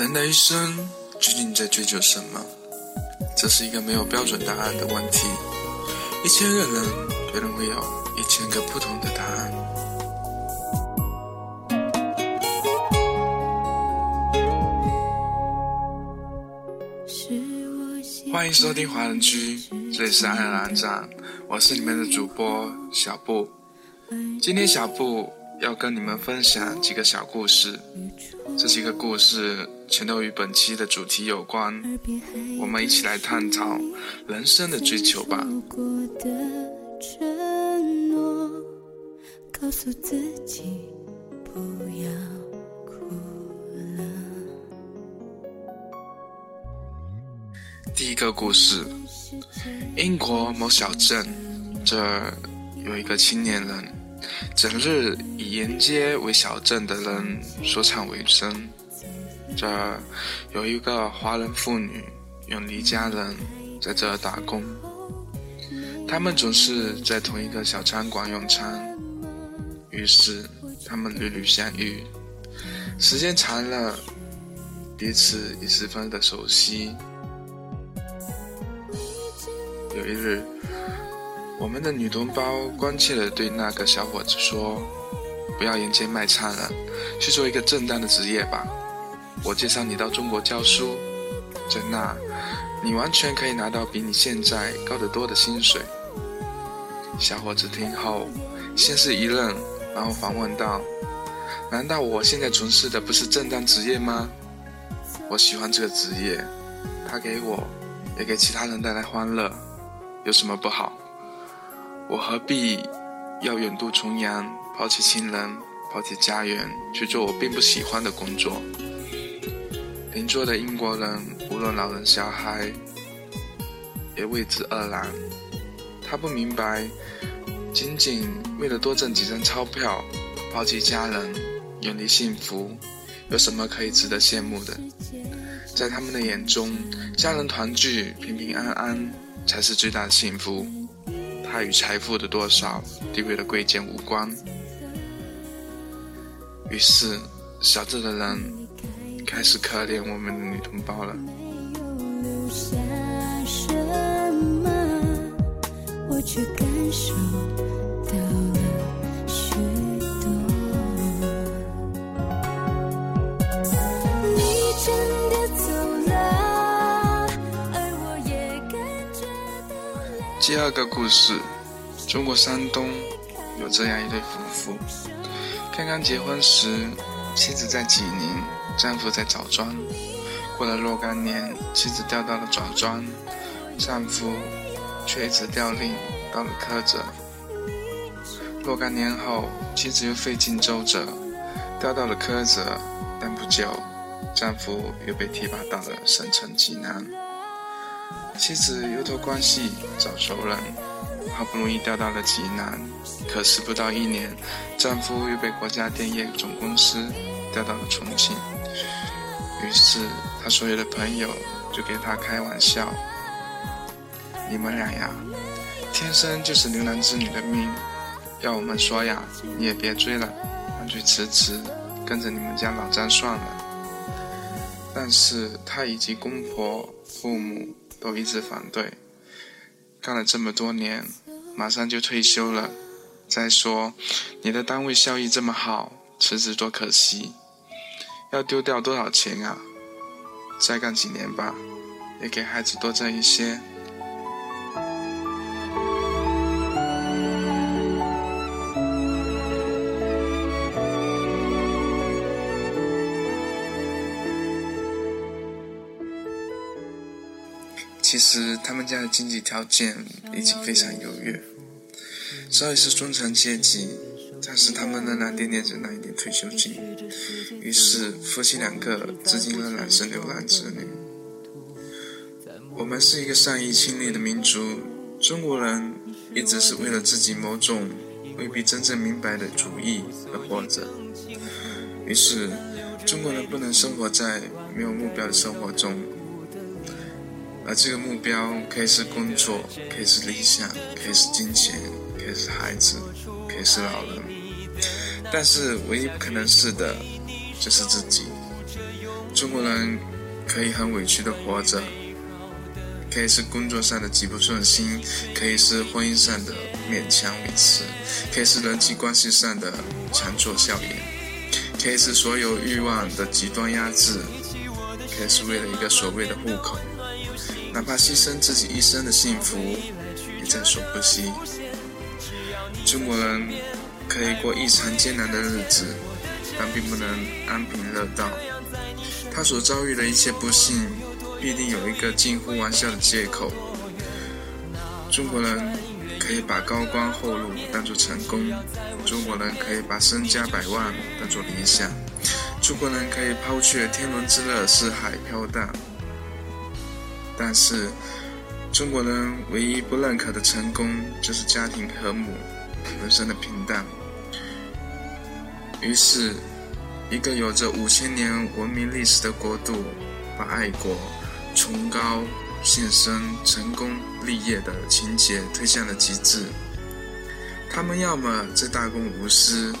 人的一生究竟在追求什么？这是一个没有标准答案的问题。一千个人可能会有一千个不同的答案。欢迎收听华人居，这里是爱尔兰站，我是你们的主播小布。今天小布要跟你们分享几个小故事，这几个故事全都与本期的主题有关，我们一起来探讨人生的追求吧。第一个故事：英国某小镇，这有一个青年人，整日以沿街为小镇的人说唱为生。这儿有一个华人妇女，远离家人，在这儿打工。他们总是在同一个小餐馆用餐，于是他们屡屡相遇。时间长了，彼此已十分的熟悉。有一日，我们的女同胞关切地对那个小伙子说：“不要沿街卖唱了，去做一个正当的职业吧。我介绍你到中国教书，在那，你完全可以拿到比你现在高得多的薪水。”小伙子听后，先是一愣，然后反问道：“难道我现在从事的不是正当职业吗？我喜欢这个职业，它给我，也给其他人带来欢乐。”有什么不好？我何必要远渡重洋，抛弃亲人，抛弃家园，去做我并不喜欢的工作？邻桌的英国人，无论老人小孩，也为之愕然。他不明白，仅仅为了多挣几张钞票，抛弃家人，远离幸福，有什么可以值得羡慕的？在他们的眼中，家人团聚，平平安安。才是最大的幸福，它与财富的多少、地位的贵贱无关。于是，小镇的人开始可怜我们的女同胞了。我却感受到。第二个故事，中国山东有这样一对夫妇，刚刚结婚时，妻子在济宁，丈夫在枣庄。过了若干年，妻子调到了枣庄，丈夫却一直调令到了菏泽。若干年后，妻子又费尽周折，调到了菏泽，但不久，丈夫又被提拔到了省城济南。妻子又托关系找熟人，好不容易调到了济南，可是不到一年，丈夫又被国家电业总公司调到了重庆。于是，他所有的朋友就给他开玩笑：“你们俩呀，天生就是牛郎织女的命。要我们说呀，你也别追了，干脆辞职，跟着你们家老张算了。”但是他以及公婆、父母。都一直反对，干了这么多年，马上就退休了。再说，你的单位效益这么好，辞职多可惜，要丢掉多少钱啊？再干几年吧，也给孩子多挣一些。其实他们家的经济条件已经非常优越，早已是中产阶级，但是他们仍然惦念着那一点退休金，于是夫妻两个至今仍然是流浪子女。我们是一个善意亲历的民族，中国人一直是为了自己某种未必真正明白的主义而活着，于是中国人不能生活在没有目标的生活中。而这个目标可以是工作，可以是理想，可以是金钱，可以是孩子，可以是老人。但是唯一不可能是的，就是自己。中国人可以很委屈的活着，可以是工作上的极不顺心，可以是婚姻上的勉强维持，可以是人际关系上的强作笑颜，可以是所有欲望的极端压制，可以是为了一个所谓的户口，哪怕牺牲自己一生的幸福，也在所不惜。中国人可以过异常艰难的日子，但并不能安贫乐道。他所遭遇的一切不幸，必定有一个近乎玩笑的借口。中国人可以把高官厚禄当作成功，中国人可以把身家百万当作理想，中国人可以抛却天伦之乐四海飘荡。但是，中国人唯一不认可的成功，就是家庭和睦。人生的平淡。于是，一个有着五千年文明历史的国度，把爱国、崇高、献身、成功立业的情节推向了极致。他们要么在大公无私，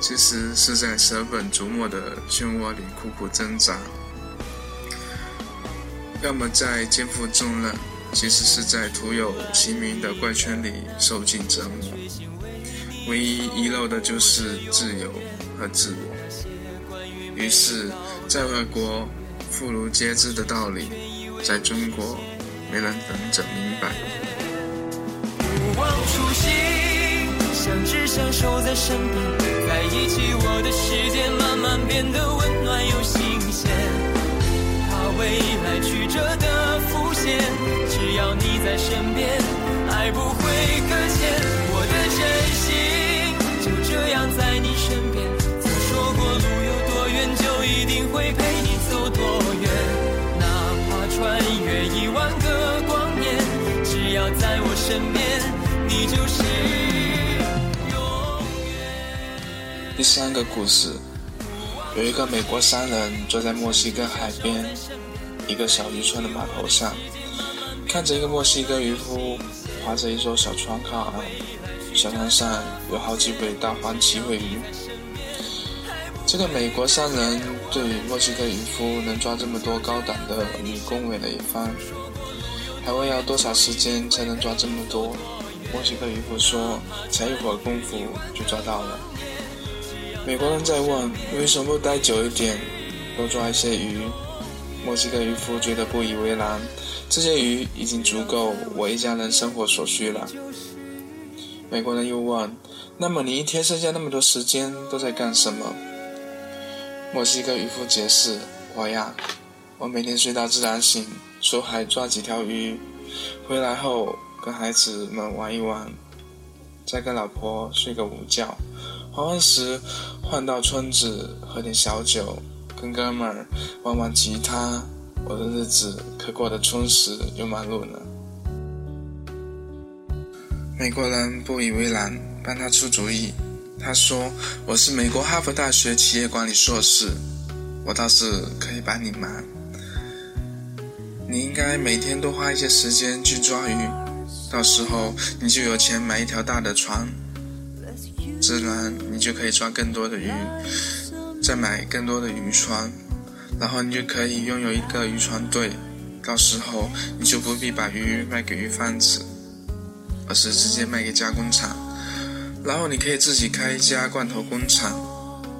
其实是在舍本逐末的漩涡里苦苦挣扎；要么在肩负重任，其实是在徒有其名的怪圈里受尽折磨。唯一遗漏的就是自由和自我。于是，在外国妇孺皆知的道理，在中国没人能整明白。不忘初心，相知相守在身边，在一起，我的世界慢慢变得温暖又新鲜。未来曲折的浮现，只要你在身边，爱不会搁浅。在你身边，曾说过路有多远，就一定会陪你走多远。哪怕穿越一万个光年，只要在我身边，你就是永远。第三个故事，有一个美国商人坐在墨西哥海边一个小渔村的码头上，看着一个墨西哥渔夫划着一艘小船靠岸。小船上有好几尾大黄鳍尾鱼。这个美国商人对墨西哥渔夫能抓这么多高档的鱼恭维了一番，还问要多少时间才能抓这么多。墨西哥渔夫说：“才一会儿功夫就抓到了。”美国人在问：“为什么不待久一点，多抓一些鱼？”墨西哥渔夫觉得不以为然：“这些鱼已经足够我一家人生活所需了。”美国人又问：“那么你一天剩下那么多时间都在干什么？”墨西哥渔夫解释：“我呀，我每天睡到自然醒，出海抓几条鱼，回来后跟孩子们玩一玩，再跟老婆睡个午觉，黄昏时换到村子喝点小酒，跟哥们儿玩玩吉他，我的日子可过得充实又忙碌呢。”美国人不以为然，帮他出主意。他说：“我是美国哈佛大学企业管理硕士，我倒是可以帮你忙。你应该每天多花一些时间去抓鱼，到时候你就有钱买一条大的船，自然你就可以抓更多的鱼，再买更多的渔船，然后你就可以拥有一个渔船队。到时候你就不必把鱼卖给鱼贩子。”而是直接卖给加工厂，然后你可以自己开一家罐头工厂，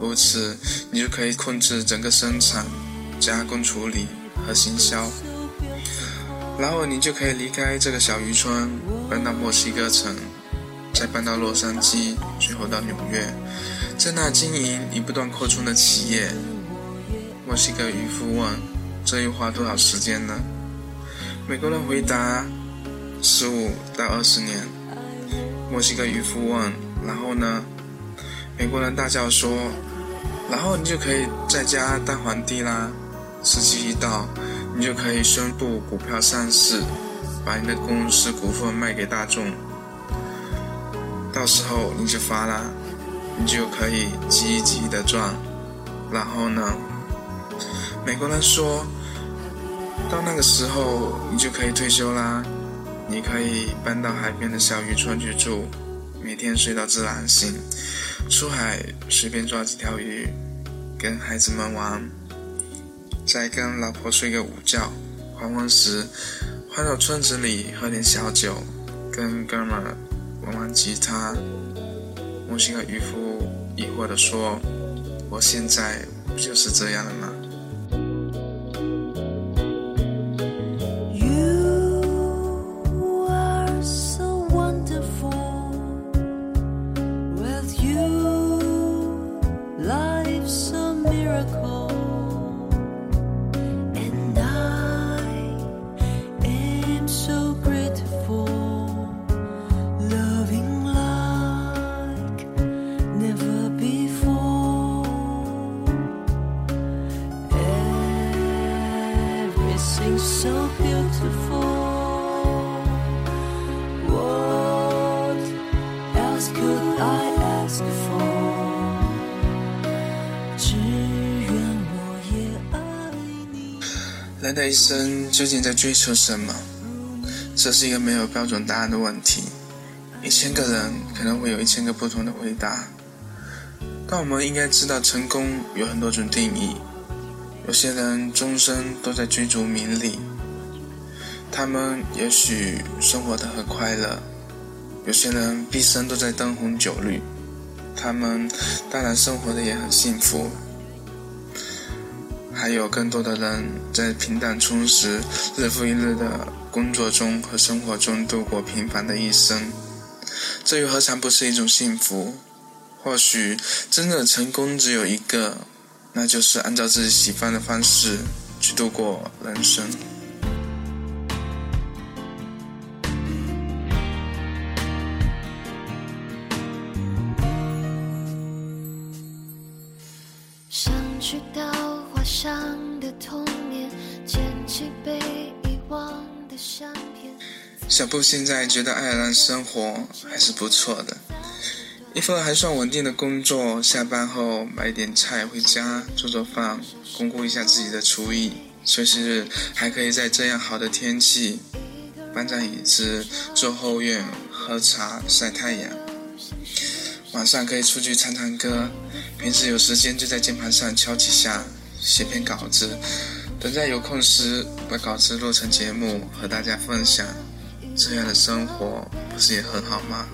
如此你就可以控制整个生产、加工处理和行销，然后你就可以离开这个小渔村，搬到墨西哥城，再搬到洛杉矶，最后到纽约，在那经营你不断扩充的企业。墨西哥渔夫问：“这又花多少时间呢？”美国人回答。十五到二十年，墨西哥渔夫问：“然后呢？”美国人大叫说：“然后你就可以在家当皇帝啦！时机一到，你就可以宣布股票上市，把你的公司股份卖给大众。到时候你就发啦，你就可以积极的赚。然后呢？”美国人说：“到那个时候，你就可以退休啦。”你可以搬到海边的小渔村去住，每天睡到自然醒，出海随便抓几条鱼，跟孩子们玩。再跟老婆睡个午觉，黄昏时，回到村子里喝点小酒，跟哥们儿玩玩吉他。木星和渔夫疑惑地说：“我现在不就是这样的吗？”一生究竟在追求什么？这是一个没有标准答案的问题。一千个人可能会有一千个不同的回答。但我们应该知道，成功有很多种定义。有些人终生都在追逐名利，他们也许生活的很快乐；有些人毕生都在灯红酒绿，他们当然生活的也很幸福。还有更多的人在平淡充实、日复一日的工作中和生活中度过平凡的一生，这又何尝不是一种幸福？或许真正的成功只有一个。那就是按照自己喜欢的方式去度过人生。小布现在觉得爱尔兰生活还是不错的。一份还算稳定的工作，下班后买点菜回家做做饭，巩固一下自己的厨艺。休息日还可以在这样好的天气，搬张椅子坐后院喝茶晒太阳。晚上可以出去唱唱歌，平时有时间就在键盘上敲几下，写篇稿子，等在有空时把稿子录成节目和大家分享。这样的生活不是也很好吗？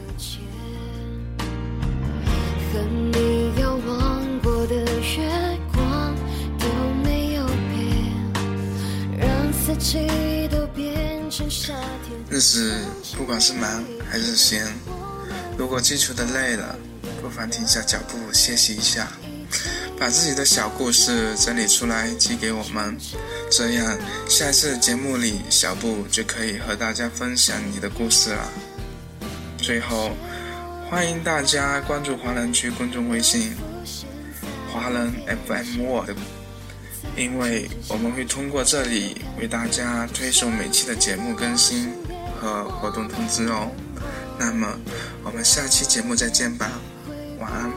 和你遥望过的月光都没有变，让四季都变成夏天。日子不管是忙还是闲，如果基础的累了，不妨停下脚步歇息一下，把自己的小故事整理出来寄给我们，这样下次节目里小布就可以和大家分享你的故事了。最后。欢迎大家关注华人区公众微信“华人 FM World”，因为我们会通过这里为大家推送每期的节目更新和活动通知哦。那么，我们下期节目再见吧，晚安。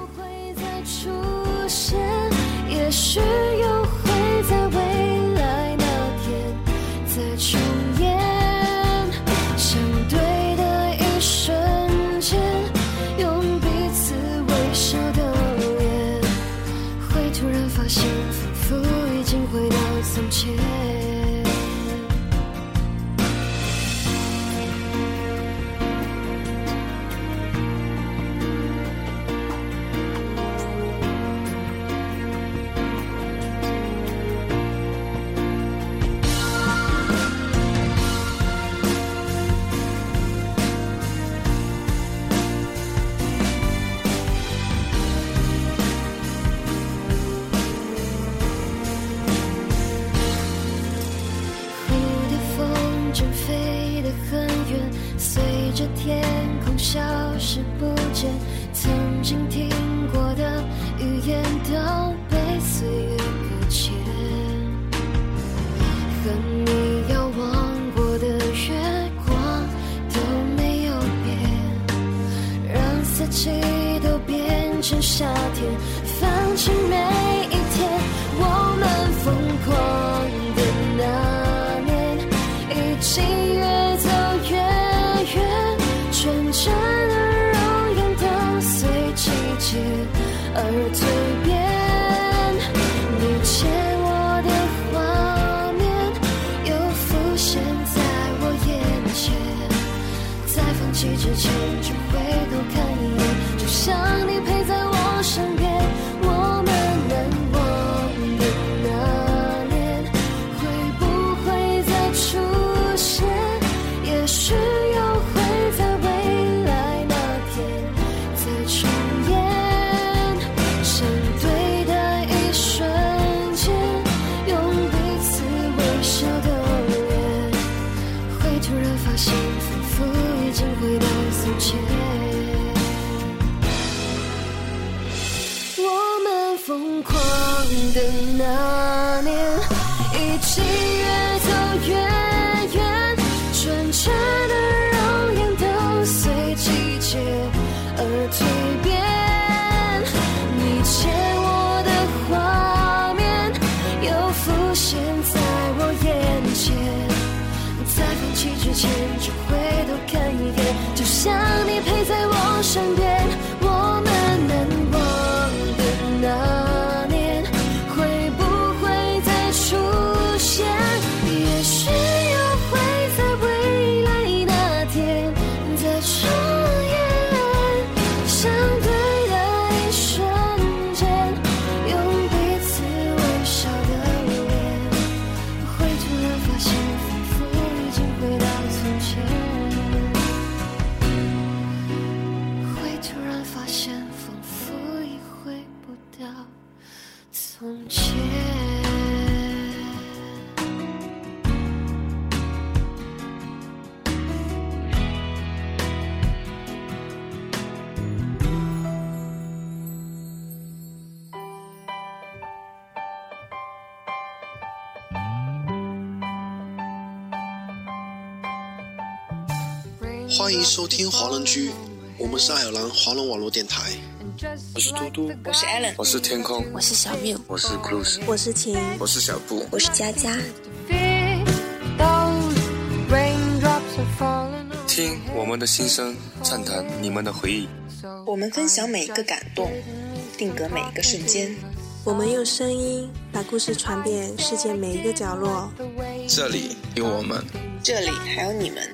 是夏天，疯狂的那年，一起越走越欢迎收听华人居，我们是爱尔兰华人网络电台。我是嘟嘟，我是 Allen，我是天空，我是小缪，我是 Cruz，我是晴，我是小布。我是佳佳。听我们的心声，畅谈你们的回忆。我们分享每一个感动，定格每一个瞬间。我们用声音把故事传遍世界每一个角落。这里有我们，这里还有你们。